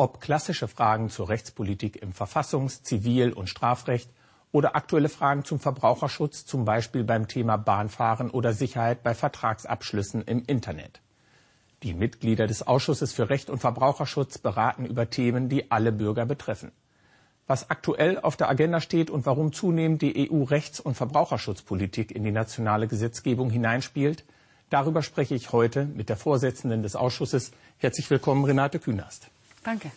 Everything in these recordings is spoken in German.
Ob klassische Fragen zur Rechtspolitik im Verfassungs-, Zivil- und Strafrecht oder aktuelle Fragen zum Verbraucherschutz, zum Beispiel beim Thema Bahnfahren oder Sicherheit bei Vertragsabschlüssen im Internet. Die Mitglieder des Ausschusses für Recht und Verbraucherschutz beraten über Themen, die alle Bürger betreffen. Was aktuell auf der Agenda steht und warum zunehmend die EU-Rechts- und Verbraucherschutzpolitik in die nationale Gesetzgebung hineinspielt, darüber spreche ich heute mit der Vorsitzenden des Ausschusses. Herzlich willkommen, Renate Künast. Danke.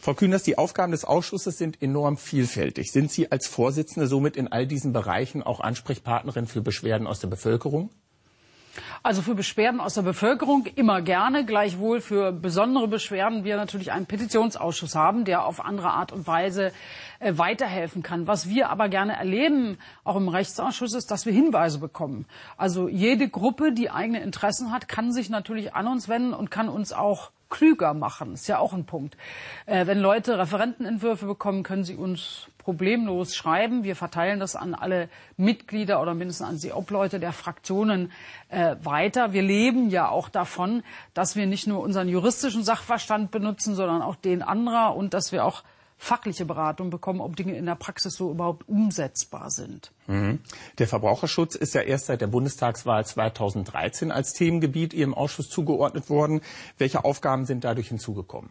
Frau Kühners, die Aufgaben des Ausschusses sind enorm vielfältig. Sind Sie als Vorsitzende somit in all diesen Bereichen auch Ansprechpartnerin für Beschwerden aus der Bevölkerung? Also für Beschwerden aus der Bevölkerung immer gerne, gleichwohl für besondere Beschwerden wir natürlich einen Petitionsausschuss haben, der auf andere Art und Weise äh, weiterhelfen kann. Was wir aber gerne erleben, auch im Rechtsausschuss, ist, dass wir Hinweise bekommen. Also jede Gruppe, die eigene Interessen hat, kann sich natürlich an uns wenden und kann uns auch klüger machen. Ist ja auch ein Punkt. Äh, wenn Leute Referentenentwürfe bekommen, können sie uns problemlos schreiben. Wir verteilen das an alle Mitglieder oder mindestens an die Obleute der Fraktionen äh, weiter. Wir leben ja auch davon, dass wir nicht nur unseren juristischen Sachverstand benutzen, sondern auch den anderer und dass wir auch fachliche Beratung bekommen, ob Dinge in der Praxis so überhaupt umsetzbar sind. Mhm. Der Verbraucherschutz ist ja erst seit der Bundestagswahl 2013 als Themengebiet Ihrem Ausschuss zugeordnet worden. Welche Aufgaben sind dadurch hinzugekommen?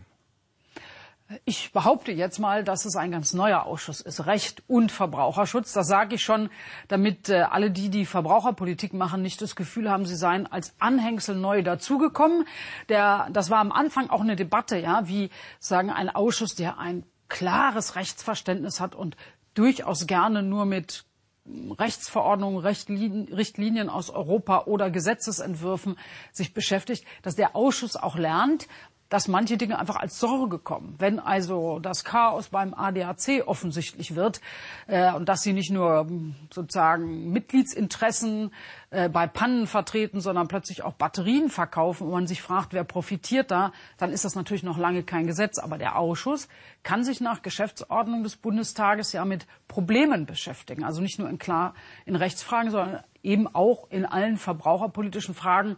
Ich behaupte jetzt mal, dass es ein ganz neuer Ausschuss ist. Recht und Verbraucherschutz. Das sage ich schon, damit äh, alle die, die Verbraucherpolitik machen, nicht das Gefühl haben, sie seien als Anhängsel neu dazugekommen. Der, das war am Anfang auch eine Debatte, ja, wie sagen ein Ausschuss, der ein klares Rechtsverständnis hat und durchaus gerne nur mit Rechtsverordnungen, Richtlinien aus Europa oder Gesetzesentwürfen sich beschäftigt, dass der Ausschuss auch lernt, dass manche Dinge einfach als Sorge kommen. Wenn also das Chaos beim ADAC offensichtlich wird äh, und dass sie nicht nur hm, sozusagen Mitgliedsinteressen äh, bei Pannen vertreten, sondern plötzlich auch Batterien verkaufen und man sich fragt, wer profitiert da, dann ist das natürlich noch lange kein Gesetz. Aber der Ausschuss kann sich nach Geschäftsordnung des Bundestages ja mit Problemen beschäftigen. Also nicht nur in klar in Rechtsfragen, sondern eben auch in allen verbraucherpolitischen Fragen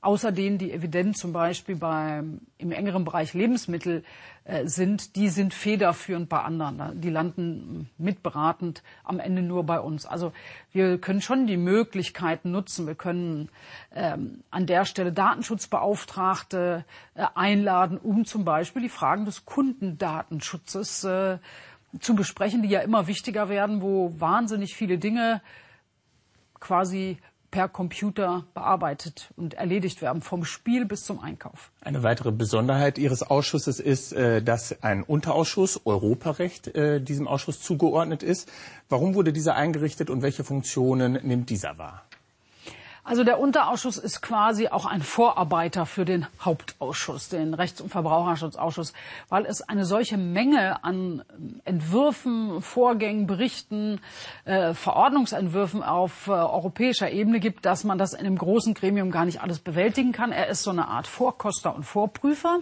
außer denen, die evident zum Beispiel beim, im engeren Bereich Lebensmittel äh, sind, die sind federführend bei anderen. Die landen mitberatend am Ende nur bei uns. Also wir können schon die Möglichkeiten nutzen. Wir können ähm, an der Stelle Datenschutzbeauftragte äh, einladen, um zum Beispiel die Fragen des Kundendatenschutzes äh, zu besprechen, die ja immer wichtiger werden, wo wahnsinnig viele Dinge quasi per Computer bearbeitet und erledigt werden, vom Spiel bis zum Einkauf. Eine weitere Besonderheit Ihres Ausschusses ist, äh, dass ein Unterausschuss Europarecht äh, diesem Ausschuss zugeordnet ist. Warum wurde dieser eingerichtet und welche Funktionen nimmt dieser wahr? Also der Unterausschuss ist quasi auch ein Vorarbeiter für den Hauptausschuss, den Rechts- und Verbraucherschutzausschuss, weil es eine solche Menge an Entwürfen, Vorgängen, Berichten, äh, Verordnungsentwürfen auf äh, europäischer Ebene gibt, dass man das in einem großen Gremium gar nicht alles bewältigen kann. Er ist so eine Art Vorkoster und Vorprüfer.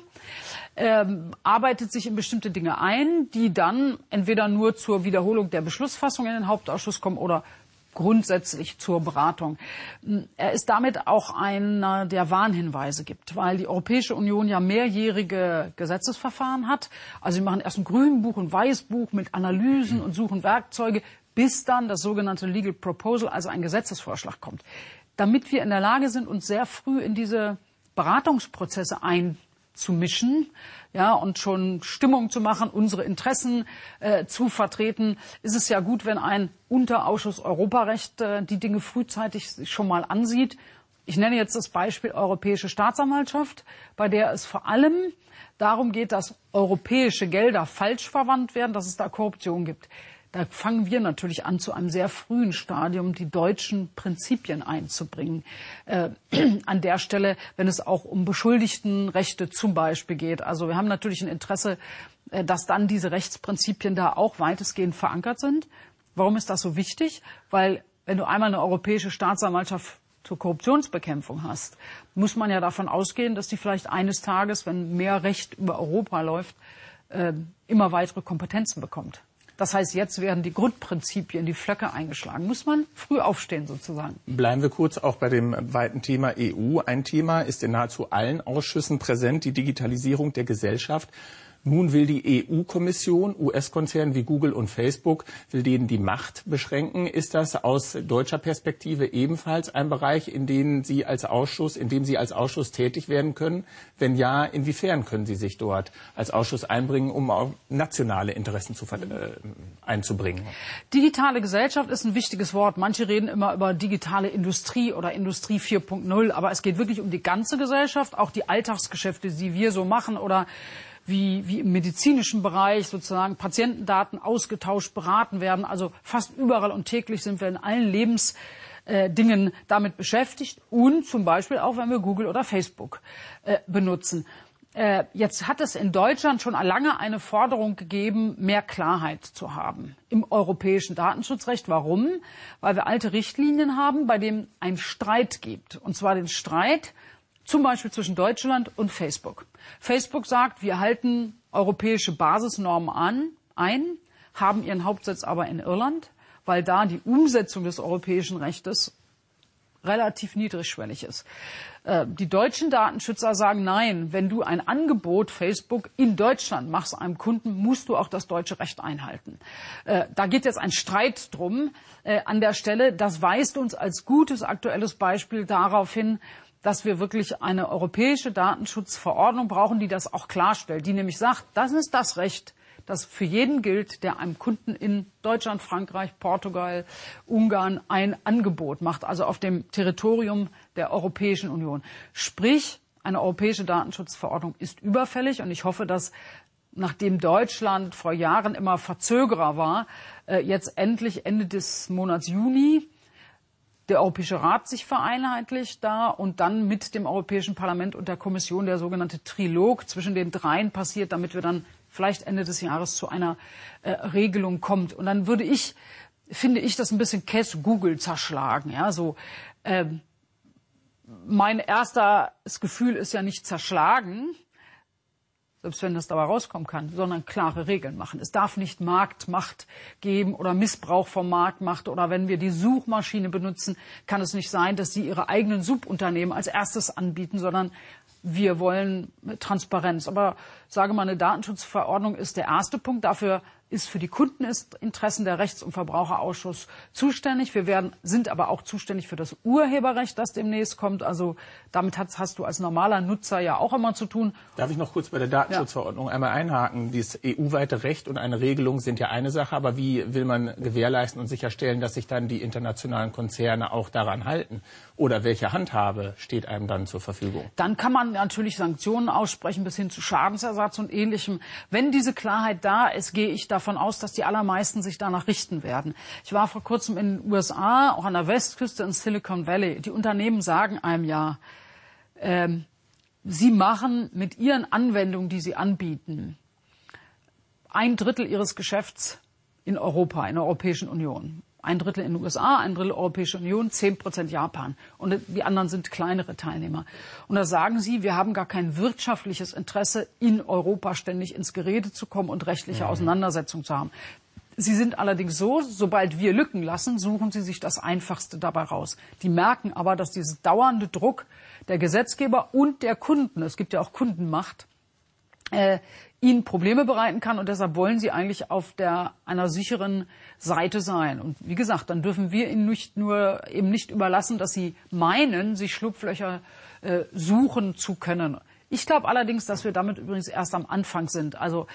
Ähm, arbeitet sich in bestimmte Dinge ein, die dann entweder nur zur Wiederholung der Beschlussfassung in den Hauptausschuss kommen oder grundsätzlich zur Beratung. Er ist damit auch einer, der Warnhinweise gibt, weil die Europäische Union ja mehrjährige Gesetzesverfahren hat. Also sie machen erst ein Grünbuch, ein Weißbuch mit Analysen und suchen Werkzeuge, bis dann das sogenannte Legal Proposal, also ein Gesetzesvorschlag kommt. Damit wir in der Lage sind, uns sehr früh in diese Beratungsprozesse einzumischen, ja, und schon Stimmung zu machen, unsere Interessen äh, zu vertreten, ist es ja gut, wenn ein Unterausschuss Europarecht äh, die Dinge frühzeitig schon mal ansieht. Ich nenne jetzt das Beispiel Europäische Staatsanwaltschaft, bei der es vor allem darum geht, dass europäische Gelder falsch verwandt werden, dass es da Korruption gibt. Da fangen wir natürlich an, zu einem sehr frühen Stadium die deutschen Prinzipien einzubringen. Äh, an der Stelle, wenn es auch um Beschuldigtenrechte zum Beispiel geht. Also wir haben natürlich ein Interesse, äh, dass dann diese Rechtsprinzipien da auch weitestgehend verankert sind. Warum ist das so wichtig? Weil wenn du einmal eine europäische Staatsanwaltschaft zur Korruptionsbekämpfung hast, muss man ja davon ausgehen, dass die vielleicht eines Tages, wenn mehr Recht über Europa läuft, äh, immer weitere Kompetenzen bekommt. Das heißt, jetzt werden die Grundprinzipien, die Flöcke eingeschlagen. Muss man früh aufstehen sozusagen. Bleiben wir kurz auch bei dem weiten Thema EU. Ein Thema ist in nahezu allen Ausschüssen präsent, die Digitalisierung der Gesellschaft. Nun will die EU-Kommission US-Konzernen wie Google und Facebook, will denen die Macht beschränken. Ist das aus deutscher Perspektive ebenfalls ein Bereich, in dem Sie als Ausschuss, in dem Sie als Ausschuss tätig werden können? Wenn ja, inwiefern können Sie sich dort als Ausschuss einbringen, um auch nationale Interessen zu, äh, einzubringen? Digitale Gesellschaft ist ein wichtiges Wort. Manche reden immer über digitale Industrie oder Industrie 4.0, aber es geht wirklich um die ganze Gesellschaft, auch die Alltagsgeschäfte, die wir so machen oder wie, wie im medizinischen Bereich sozusagen Patientendaten ausgetauscht, beraten werden. Also fast überall und täglich sind wir in allen Lebensdingen äh, damit beschäftigt und zum Beispiel auch, wenn wir Google oder Facebook äh, benutzen. Äh, jetzt hat es in Deutschland schon lange eine Forderung gegeben, mehr Klarheit zu haben im europäischen Datenschutzrecht. Warum? Weil wir alte Richtlinien haben, bei denen ein Streit gibt. Und zwar den Streit zum Beispiel zwischen Deutschland und Facebook. Facebook sagt, wir halten europäische Basisnormen an, ein, haben ihren Hauptsitz aber in Irland, weil da die Umsetzung des europäischen Rechtes relativ niedrigschwellig ist. Äh, die deutschen Datenschützer sagen, nein, wenn du ein Angebot Facebook in Deutschland machst einem Kunden, musst du auch das deutsche Recht einhalten. Äh, da geht jetzt ein Streit drum äh, an der Stelle. Das weist uns als gutes aktuelles Beispiel darauf hin, dass wir wirklich eine europäische Datenschutzverordnung brauchen, die das auch klarstellt, die nämlich sagt, das ist das Recht, das für jeden gilt, der einem Kunden in Deutschland, Frankreich, Portugal, Ungarn ein Angebot macht, also auf dem Territorium der Europäischen Union. Sprich, eine europäische Datenschutzverordnung ist überfällig und ich hoffe, dass nachdem Deutschland vor Jahren immer Verzögerer war, äh, jetzt endlich Ende des Monats Juni der Europäische Rat sich vereinheitlicht da und dann mit dem Europäischen Parlament und der Kommission der sogenannte Trilog zwischen den dreien passiert, damit wir dann vielleicht Ende des Jahres zu einer äh, Regelung kommt. Und dann würde ich, finde ich, das ein bisschen Cash Google zerschlagen. Ja, so ähm, mein erstes Gefühl ist ja nicht zerschlagen, selbst wenn das dabei rauskommen kann, sondern klare Regeln machen. Es darf nicht Marktmacht geben oder Missbrauch von Marktmacht oder wenn wir die Suchmaschine benutzen, kann es nicht sein, dass sie ihre eigenen Subunternehmen als erstes anbieten, sondern wir wollen Transparenz. Aber sage mal, eine Datenschutzverordnung ist der erste Punkt. Dafür ist für die Kundeninteressen der Rechts- und Verbraucherausschuss zuständig. Wir werden, sind aber auch zuständig für das Urheberrecht, das demnächst kommt. Also damit hast, hast du als normaler Nutzer ja auch immer zu tun. Darf ich noch kurz bei der Datenschutzverordnung ja. einmal einhaken? Dieses EU-weite Recht und eine Regelung sind ja eine Sache, aber wie will man gewährleisten und sicherstellen, dass sich dann die internationalen Konzerne auch daran halten? Oder welche Handhabe steht einem dann zur Verfügung? Dann kann man natürlich Sanktionen aussprechen bis hin zu Schadensersatz und ähnlichem. Wenn diese Klarheit da ist, gehe ich davon aus, dass die allermeisten sich danach richten werden. Ich war vor kurzem in den USA, auch an der Westküste in Silicon Valley. Die Unternehmen sagen einem ja, ähm, sie machen mit ihren Anwendungen, die sie anbieten, ein Drittel ihres Geschäfts in Europa, in der Europäischen Union. Ein Drittel in den USA, ein Drittel Europäische Union, zehn Prozent Japan. Und die anderen sind kleinere Teilnehmer. Und da sagen sie, wir haben gar kein wirtschaftliches Interesse, in Europa ständig ins Gerede zu kommen und rechtliche mhm. Auseinandersetzungen zu haben. Sie sind allerdings so, sobald wir Lücken lassen, suchen sie sich das Einfachste dabei raus. Die merken aber, dass dieser dauernde Druck der Gesetzgeber und der Kunden, es gibt ja auch Kundenmacht, äh, ihnen Probleme bereiten kann und deshalb wollen sie eigentlich auf der einer sicheren Seite sein. Und wie gesagt, dann dürfen wir ihnen nicht nur eben nicht überlassen, dass sie meinen, sich Schlupflöcher äh, suchen zu können. Ich glaube allerdings, dass wir damit übrigens erst am Anfang sind. Also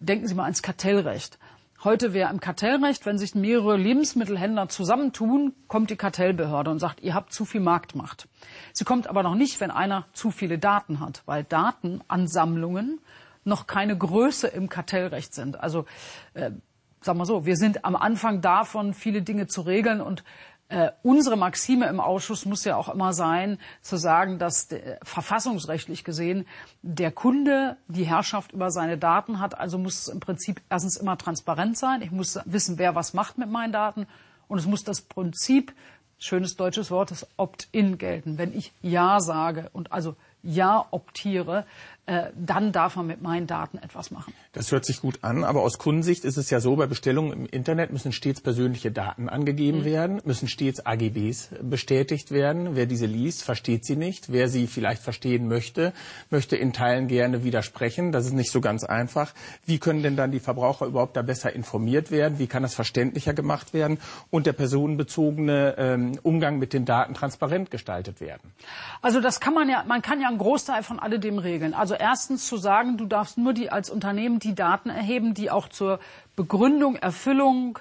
denken Sie mal ans Kartellrecht. Heute wäre im Kartellrecht, wenn sich mehrere Lebensmittelhändler zusammentun, kommt die Kartellbehörde und sagt, ihr habt zu viel Marktmacht. Sie kommt aber noch nicht, wenn einer zu viele Daten hat, weil Datenansammlungen noch keine Größe im Kartellrecht sind. Also äh, sagen wir so, wir sind am Anfang davon, viele Dinge zu regeln und äh, unsere Maxime im Ausschuss muss ja auch immer sein, zu sagen, dass äh, verfassungsrechtlich gesehen der Kunde die Herrschaft über seine Daten hat. Also muss es im Prinzip erstens immer transparent sein. Ich muss wissen, wer was macht mit meinen Daten. Und es muss das Prinzip, schönes deutsches Wort, das Opt-in gelten. Wenn ich Ja sage und also Ja optiere, dann darf man mit meinen Daten etwas machen. Das hört sich gut an, aber aus Kundensicht ist es ja so, bei Bestellungen im Internet müssen stets persönliche Daten angegeben mhm. werden, müssen stets AGBs bestätigt werden. Wer diese liest, versteht sie nicht. Wer sie vielleicht verstehen möchte, möchte in Teilen gerne widersprechen. Das ist nicht so ganz einfach. Wie können denn dann die Verbraucher überhaupt da besser informiert werden? Wie kann das verständlicher gemacht werden und der personenbezogene ähm, Umgang mit den Daten transparent gestaltet werden? Also das kann man ja, man kann ja einen Großteil von alledem regeln. Also erstens zu sagen, du darfst nur die als Unternehmen die Daten erheben, die auch zur Begründung, Erfüllung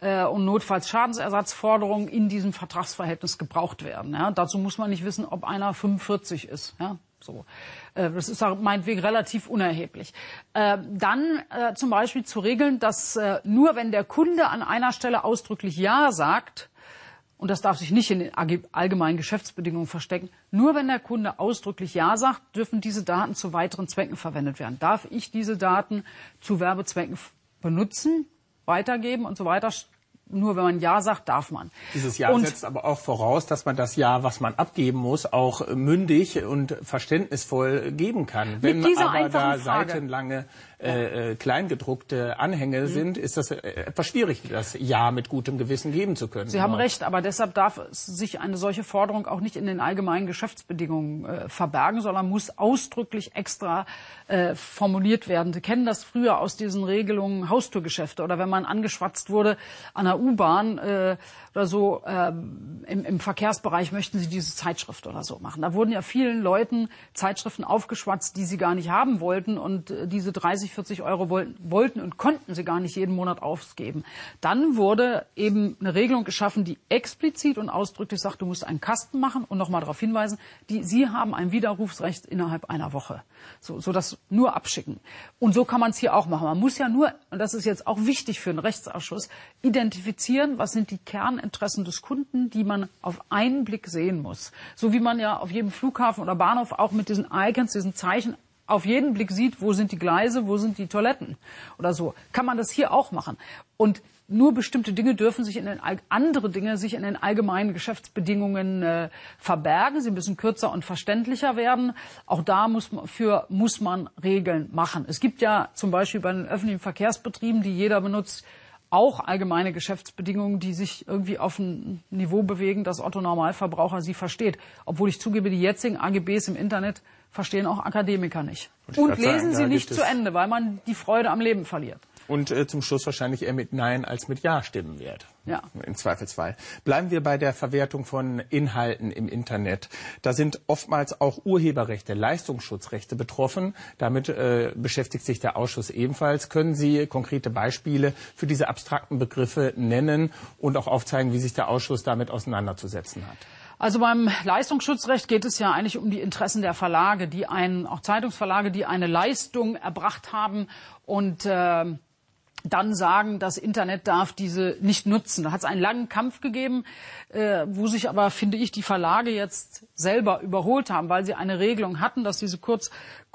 äh, und notfalls Schadensersatzforderungen in diesem Vertragsverhältnis gebraucht werden. Ja? Dazu muss man nicht wissen, ob einer 45 ist. Ja? So. Äh, das ist meinetwegen relativ unerheblich. Äh, dann äh, zum Beispiel zu regeln, dass äh, nur wenn der Kunde an einer Stelle ausdrücklich Ja sagt, und das darf sich nicht in den allgemeinen Geschäftsbedingungen verstecken. Nur wenn der Kunde ausdrücklich Ja sagt, dürfen diese Daten zu weiteren Zwecken verwendet werden. Darf ich diese Daten zu Werbezwecken benutzen, weitergeben und so weiter, nur wenn man Ja sagt, darf man. Dieses Ja und setzt aber auch voraus, dass man das Ja, was man abgeben muss, auch mündig und verständnisvoll geben kann. Wenn aber da seitenlange äh, äh, kleingedruckte Anhänge mhm. sind, ist das äh, etwas schwierig, das Ja mit gutem Gewissen geben zu können. Sie haben recht, aber deshalb darf sich eine solche Forderung auch nicht in den allgemeinen Geschäftsbedingungen äh, verbergen, sondern muss ausdrücklich extra äh, formuliert werden. Sie kennen das früher aus diesen Regelungen Haustürgeschäfte oder wenn man angeschwatzt wurde an der U-Bahn äh, oder so äh, im, im Verkehrsbereich möchten Sie diese Zeitschrift oder so machen. Da wurden ja vielen Leuten Zeitschriften aufgeschwatzt, die sie gar nicht haben wollten und äh, diese 30 40 Euro wollten und konnten sie gar nicht jeden Monat ausgeben. Dann wurde eben eine Regelung geschaffen, die explizit und ausdrücklich sagt, du musst einen Kasten machen und nochmal darauf hinweisen, die, sie haben ein Widerrufsrecht innerhalb einer Woche. So, so das nur abschicken. Und so kann man es hier auch machen. Man muss ja nur, und das ist jetzt auch wichtig für einen Rechtsausschuss, identifizieren, was sind die Kerninteressen des Kunden, die man auf einen Blick sehen muss. So wie man ja auf jedem Flughafen oder Bahnhof auch mit diesen Icons, diesen Zeichen auf jeden Blick sieht, wo sind die Gleise, wo sind die Toiletten oder so, kann man das hier auch machen. Und nur bestimmte Dinge dürfen sich in den andere Dinge sich in den allgemeinen Geschäftsbedingungen äh, verbergen. Sie müssen kürzer und verständlicher werden. Auch da muss man, für muss man Regeln machen. Es gibt ja zum Beispiel bei den öffentlichen Verkehrsbetrieben, die jeder benutzt, auch allgemeine Geschäftsbedingungen, die sich irgendwie auf ein Niveau bewegen, dass Otto Normalverbraucher sie versteht. Obwohl ich zugebe, die jetzigen AGBs im Internet verstehen auch Akademiker nicht. Und lesen sagen, sie nicht zu Ende, weil man die Freude am Leben verliert. Und äh, zum Schluss wahrscheinlich eher mit Nein als mit Ja stimmen wird. Ja. Im Zweifelsfall. Bleiben wir bei der Verwertung von Inhalten im Internet. Da sind oftmals auch Urheberrechte, Leistungsschutzrechte betroffen. Damit äh, beschäftigt sich der Ausschuss ebenfalls. Können Sie konkrete Beispiele für diese abstrakten Begriffe nennen und auch aufzeigen, wie sich der Ausschuss damit auseinanderzusetzen hat? Also beim Leistungsschutzrecht geht es ja eigentlich um die Interessen der Verlage, die einen, auch Zeitungsverlage, die eine Leistung erbracht haben und äh, dann sagen, das Internet darf diese nicht nutzen. Da hat es einen langen Kampf gegeben, äh, wo sich aber, finde ich, die Verlage jetzt selber überholt haben, weil sie eine Regelung hatten, dass diese kurz,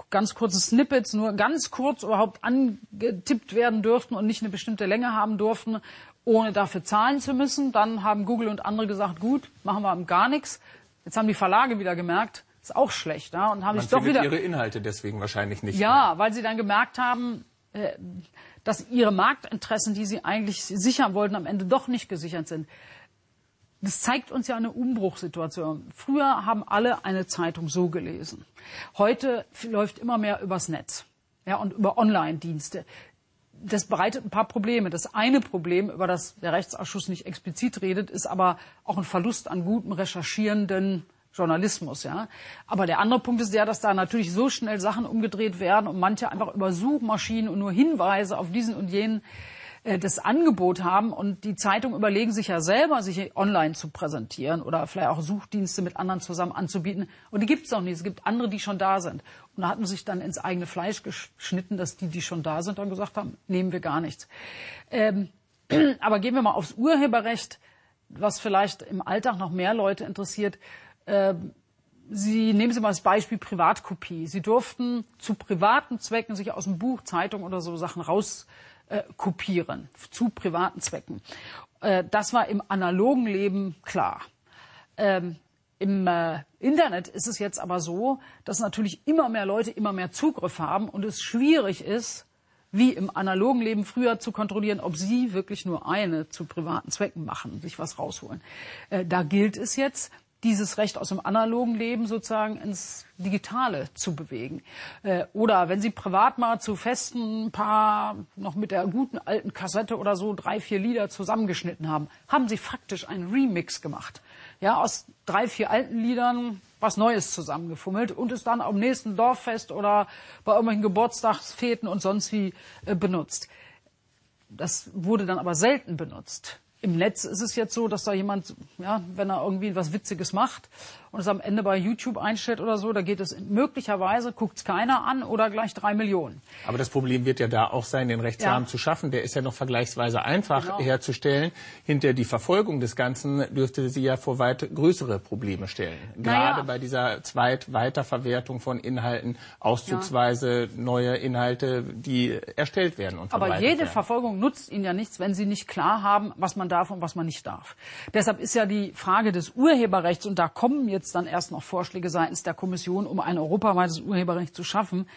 ganz kurze Snippets nur ganz kurz überhaupt angetippt werden durften und nicht eine bestimmte Länge haben durften ohne dafür zahlen zu müssen. Dann haben Google und andere gesagt, gut, machen wir gar nichts. Jetzt haben die Verlage wieder gemerkt, ist auch schlecht. Ja, und haben Man sich doch wieder ihre Inhalte deswegen wahrscheinlich nicht. Ja, mehr. weil sie dann gemerkt haben, äh, dass ihre Marktinteressen, die sie eigentlich sichern wollten, am Ende doch nicht gesichert sind. Das zeigt uns ja eine Umbruchssituation. Früher haben alle eine Zeitung so gelesen. Heute läuft immer mehr übers Netz ja, und über Online-Dienste das bereitet ein paar Probleme. Das eine Problem, über das der Rechtsausschuss nicht explizit redet, ist aber auch ein Verlust an gutem recherchierenden Journalismus, ja. Aber der andere Punkt ist der, dass da natürlich so schnell Sachen umgedreht werden und manche einfach über Suchmaschinen und nur Hinweise auf diesen und jenen das Angebot haben und die Zeitung überlegen sich ja selber, sich online zu präsentieren oder vielleicht auch Suchdienste mit anderen zusammen anzubieten. Und die gibt es auch nicht. Es gibt andere, die schon da sind. Und da hat man sich dann ins eigene Fleisch geschnitten, dass die, die schon da sind, dann gesagt haben, nehmen wir gar nichts. Ähm, aber gehen wir mal aufs Urheberrecht, was vielleicht im Alltag noch mehr Leute interessiert. Ähm, Sie nehmen Sie mal als Beispiel Privatkopie. Sie durften zu privaten Zwecken sich aus dem Buch, Zeitung oder so Sachen raus äh, kopieren zu privaten Zwecken. Äh, das war im analogen Leben klar. Ähm, Im äh, Internet ist es jetzt aber so, dass natürlich immer mehr Leute immer mehr Zugriff haben und es schwierig ist, wie im analogen Leben früher zu kontrollieren, ob sie wirklich nur eine zu privaten Zwecken machen, sich was rausholen. Äh, da gilt es jetzt, dieses Recht aus dem analogen Leben sozusagen ins Digitale zu bewegen. Äh, oder wenn Sie privat mal zu festen paar noch mit der guten alten Kassette oder so drei, vier Lieder zusammengeschnitten haben, haben Sie faktisch einen Remix gemacht. Ja, aus drei, vier alten Liedern was Neues zusammengefummelt und es dann am nächsten Dorffest oder bei irgendwelchen Geburtstagsfeten und sonst wie äh, benutzt. Das wurde dann aber selten benutzt. Im Netz ist es jetzt so, dass da jemand, ja, wenn er irgendwie was Witziges macht und es am Ende bei YouTube einstellt oder so, da geht es möglicherweise, guckt es keiner an oder gleich drei Millionen. Aber das Problem wird ja da auch sein, den Rechtsrahmen ja. zu schaffen. Der ist ja noch vergleichsweise einfach genau. herzustellen. Hinter die Verfolgung des Ganzen dürfte sie ja vor weit größere Probleme stellen. Gerade naja. bei dieser Zweit-Weiterverwertung von Inhalten, auszugsweise ja. neue Inhalte, die erstellt werden. Und Aber jede werden. Verfolgung nutzt Ihnen ja nichts, wenn Sie nicht klar haben, was man darf und was man nicht darf. Deshalb ist ja die Frage des Urheberrechts, und da kommen jetzt jetzt dann erst noch Vorschläge seitens der Kommission, um ein europaweites Urheberrecht zu schaffen.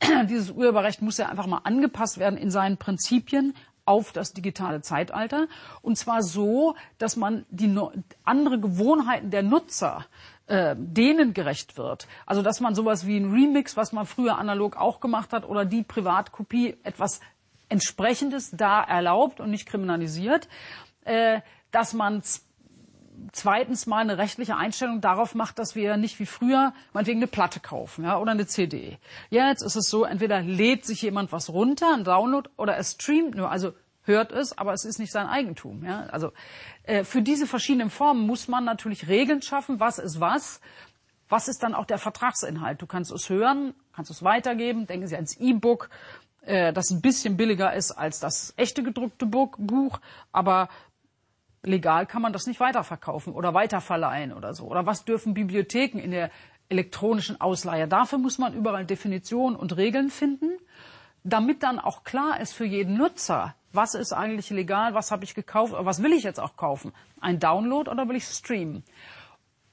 Dieses Urheberrecht muss ja einfach mal angepasst werden in seinen Prinzipien auf das digitale Zeitalter. Und zwar so, dass man die no andere Gewohnheiten der Nutzer äh, denen gerecht wird. Also dass man sowas wie ein Remix, was man früher analog auch gemacht hat, oder die Privatkopie etwas entsprechendes da erlaubt und nicht kriminalisiert, äh, dass man zweitens mal eine rechtliche Einstellung darauf macht, dass wir nicht wie früher meinetwegen eine Platte kaufen ja, oder eine CD. Jetzt ist es so, entweder lädt sich jemand was runter, ein Download, oder er streamt nur, also hört es, aber es ist nicht sein Eigentum. Ja? Also äh, für diese verschiedenen Formen muss man natürlich Regeln schaffen, was ist was. Was ist dann auch der Vertragsinhalt? Du kannst es hören, kannst es weitergeben, denken Sie ans E-Book, äh, das ein bisschen billiger ist als das echte gedruckte Buch, aber legal kann man das nicht weiterverkaufen oder weiterverleihen oder so. Oder was dürfen Bibliotheken in der elektronischen Ausleihe? Dafür muss man überall Definitionen und Regeln finden, damit dann auch klar ist für jeden Nutzer, was ist eigentlich legal, was habe ich gekauft, was will ich jetzt auch kaufen? Ein Download oder will ich streamen?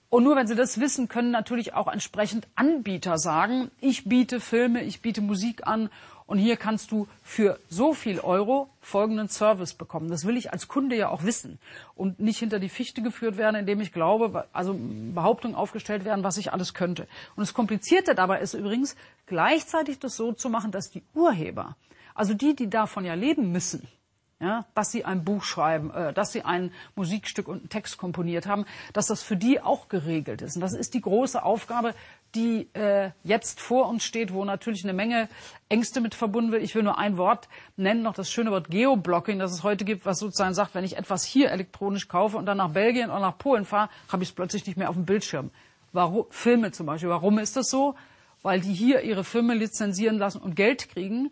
Und nur wenn Sie das wissen, können natürlich auch entsprechend Anbieter sagen, ich biete Filme, ich biete Musik an und hier kannst du für so viel Euro folgenden Service bekommen. Das will ich als Kunde ja auch wissen und nicht hinter die Fichte geführt werden, indem ich glaube, also Behauptungen aufgestellt werden, was ich alles könnte. Und das Komplizierte dabei ist übrigens, gleichzeitig das so zu machen, dass die Urheber, also die, die davon ja leben müssen, ja, dass sie ein Buch schreiben, äh, dass sie ein Musikstück und einen Text komponiert haben, dass das für die auch geregelt ist. Und das ist die große Aufgabe, die äh, jetzt vor uns steht, wo natürlich eine Menge Ängste mit verbunden wird. Ich will nur ein Wort nennen, noch das schöne Wort Geoblocking, das es heute gibt, was sozusagen sagt, wenn ich etwas hier elektronisch kaufe und dann nach Belgien oder nach Polen fahre, habe ich es plötzlich nicht mehr auf dem Bildschirm. Warum, Filme zum Beispiel. Warum ist das so? Weil die hier ihre Filme lizenzieren lassen und Geld kriegen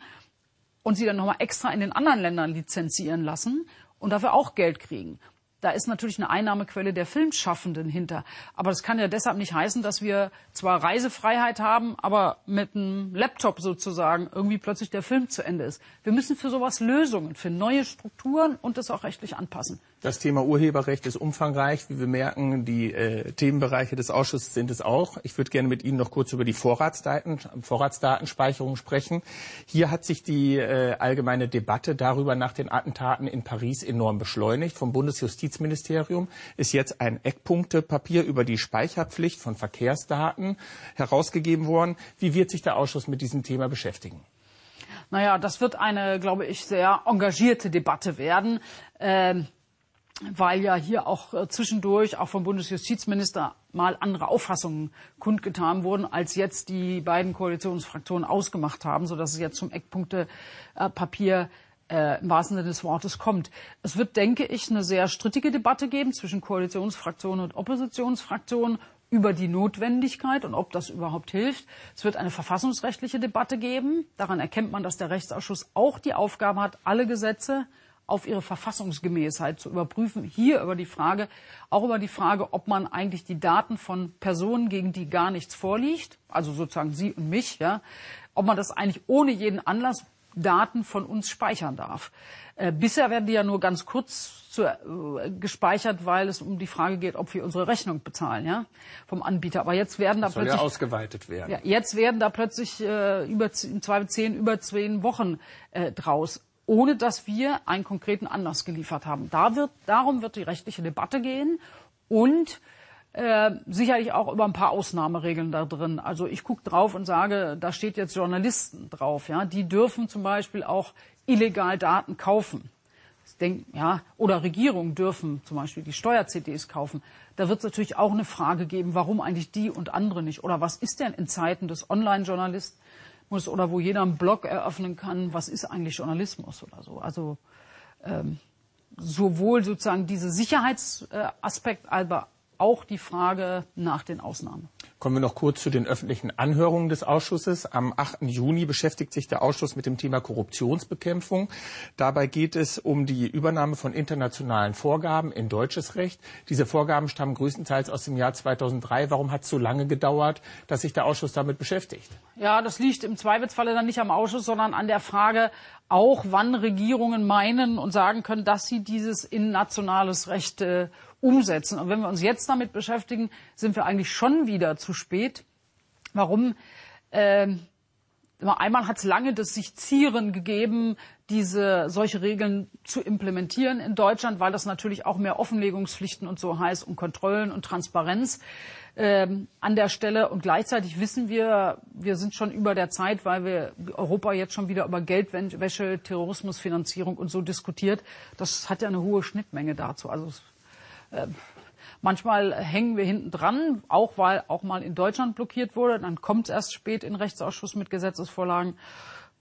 und sie dann nochmal extra in den anderen Ländern lizenzieren lassen und dafür auch Geld kriegen. Da ist natürlich eine Einnahmequelle der Filmschaffenden hinter. Aber das kann ja deshalb nicht heißen, dass wir zwar Reisefreiheit haben, aber mit einem Laptop sozusagen irgendwie plötzlich der Film zu Ende ist. Wir müssen für sowas Lösungen finden, neue Strukturen und das auch rechtlich anpassen. Das Thema Urheberrecht ist umfangreich. Wie wir merken, die äh, Themenbereiche des Ausschusses sind es auch. Ich würde gerne mit Ihnen noch kurz über die Vorratsdaten, Vorratsdatenspeicherung sprechen. Hier hat sich die äh, allgemeine Debatte darüber nach den Attentaten in Paris enorm beschleunigt. Vom Bundesjustizministerium ist jetzt ein Eckpunktepapier über die Speicherpflicht von Verkehrsdaten herausgegeben worden. Wie wird sich der Ausschuss mit diesem Thema beschäftigen? Naja, das wird eine, glaube ich, sehr engagierte Debatte werden. Ähm weil ja hier auch äh, zwischendurch auch vom Bundesjustizminister mal andere Auffassungen kundgetan wurden, als jetzt die beiden Koalitionsfraktionen ausgemacht haben, sodass es jetzt zum Eckpunktepapier äh, im wahrsten Sinne des Wortes kommt. Es wird, denke ich, eine sehr strittige Debatte geben zwischen Koalitionsfraktionen und Oppositionsfraktionen über die Notwendigkeit und ob das überhaupt hilft. Es wird eine verfassungsrechtliche Debatte geben. Daran erkennt man, dass der Rechtsausschuss auch die Aufgabe hat, alle Gesetze auf ihre Verfassungsgemäßheit zu überprüfen. Hier über die Frage, auch über die Frage, ob man eigentlich die Daten von Personen, gegen die gar nichts vorliegt, also sozusagen Sie und mich, ja, ob man das eigentlich ohne jeden Anlass Daten von uns speichern darf. Äh, bisher werden die ja nur ganz kurz zu, äh, gespeichert, weil es um die Frage geht, ob wir unsere Rechnung bezahlen, ja, vom Anbieter. Aber jetzt werden da das soll plötzlich ja ausgeweitet werden. Ja, jetzt werden da plötzlich äh, über Zweifel zehn, über zehn Wochen äh, draus ohne dass wir einen konkreten Anlass geliefert haben. Da wird, darum wird die rechtliche Debatte gehen und äh, sicherlich auch über ein paar Ausnahmeregeln da drin. Also ich gucke drauf und sage, da steht jetzt Journalisten drauf. Ja, die dürfen zum Beispiel auch illegal Daten kaufen. Denk, ja, oder Regierungen dürfen zum Beispiel die Steuer-CDs kaufen. Da wird es natürlich auch eine Frage geben, warum eigentlich die und andere nicht? Oder was ist denn in Zeiten des Online-Journalismus oder wo jeder einen Blog eröffnen kann, was ist eigentlich Journalismus oder so? Also ähm, sowohl sozusagen diese Sicherheitsaspekt, aber auch die Frage nach den Ausnahmen. Kommen wir noch kurz zu den öffentlichen Anhörungen des Ausschusses. Am 8. Juni beschäftigt sich der Ausschuss mit dem Thema Korruptionsbekämpfung. Dabei geht es um die Übernahme von internationalen Vorgaben in deutsches Recht. Diese Vorgaben stammen größtenteils aus dem Jahr 2003. Warum hat es so lange gedauert, dass sich der Ausschuss damit beschäftigt? Ja, das liegt im Zweifelsfalle dann nicht am Ausschuss, sondern an der Frage, auch wann Regierungen meinen und sagen können, dass sie dieses in nationales Recht äh, umsetzen. Und wenn wir uns jetzt damit beschäftigen, sind wir eigentlich schon wieder zu spät. Warum? Ähm, einmal hat es lange das sich Zieren gegeben, diese solche Regeln zu implementieren in Deutschland, weil das natürlich auch mehr Offenlegungspflichten und so heißt und Kontrollen und Transparenz ähm, an der Stelle. Und gleichzeitig wissen wir, wir sind schon über der Zeit, weil wir Europa jetzt schon wieder über Geldwäsche, Terrorismusfinanzierung und so diskutiert. Das hat ja eine hohe Schnittmenge dazu. Also manchmal hängen wir hinten dran, auch weil auch mal in Deutschland blockiert wurde. Dann kommt es erst spät in Rechtsausschuss mit Gesetzesvorlagen.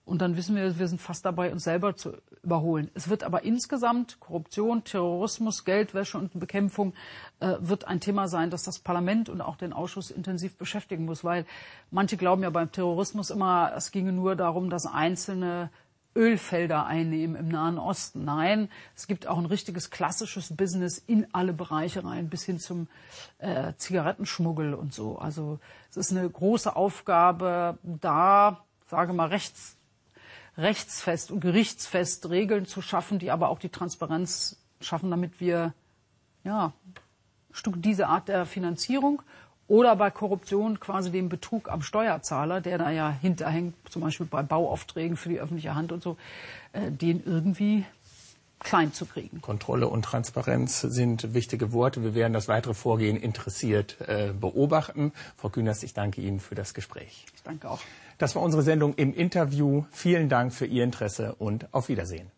Und dann wissen wir, wir sind fast dabei, uns selber zu überholen. Es wird aber insgesamt Korruption, Terrorismus, Geldwäsche und Bekämpfung äh, wird ein Thema sein, das das Parlament und auch den Ausschuss intensiv beschäftigen muss, weil manche glauben ja beim Terrorismus immer, es ginge nur darum, dass einzelne Ölfelder einnehmen im Nahen Osten. Nein, es gibt auch ein richtiges klassisches Business in alle Bereiche rein, bis hin zum äh, Zigarettenschmuggel und so. Also es ist eine große Aufgabe, da, sage mal, rechts, rechtsfest und gerichtsfest Regeln zu schaffen, die aber auch die Transparenz schaffen, damit wir ja, Stück diese Art der Finanzierung oder bei Korruption quasi dem Betrug am Steuerzahler, der da ja hinterhängt, zum Beispiel bei Bauaufträgen für die öffentliche Hand und so, äh, den irgendwie klein zu kriegen. Kontrolle und Transparenz sind wichtige Worte. Wir werden das weitere Vorgehen interessiert äh, beobachten. Frau Künast, ich danke Ihnen für das Gespräch. Ich danke auch. Das war unsere Sendung im Interview. Vielen Dank für Ihr Interesse und auf Wiedersehen.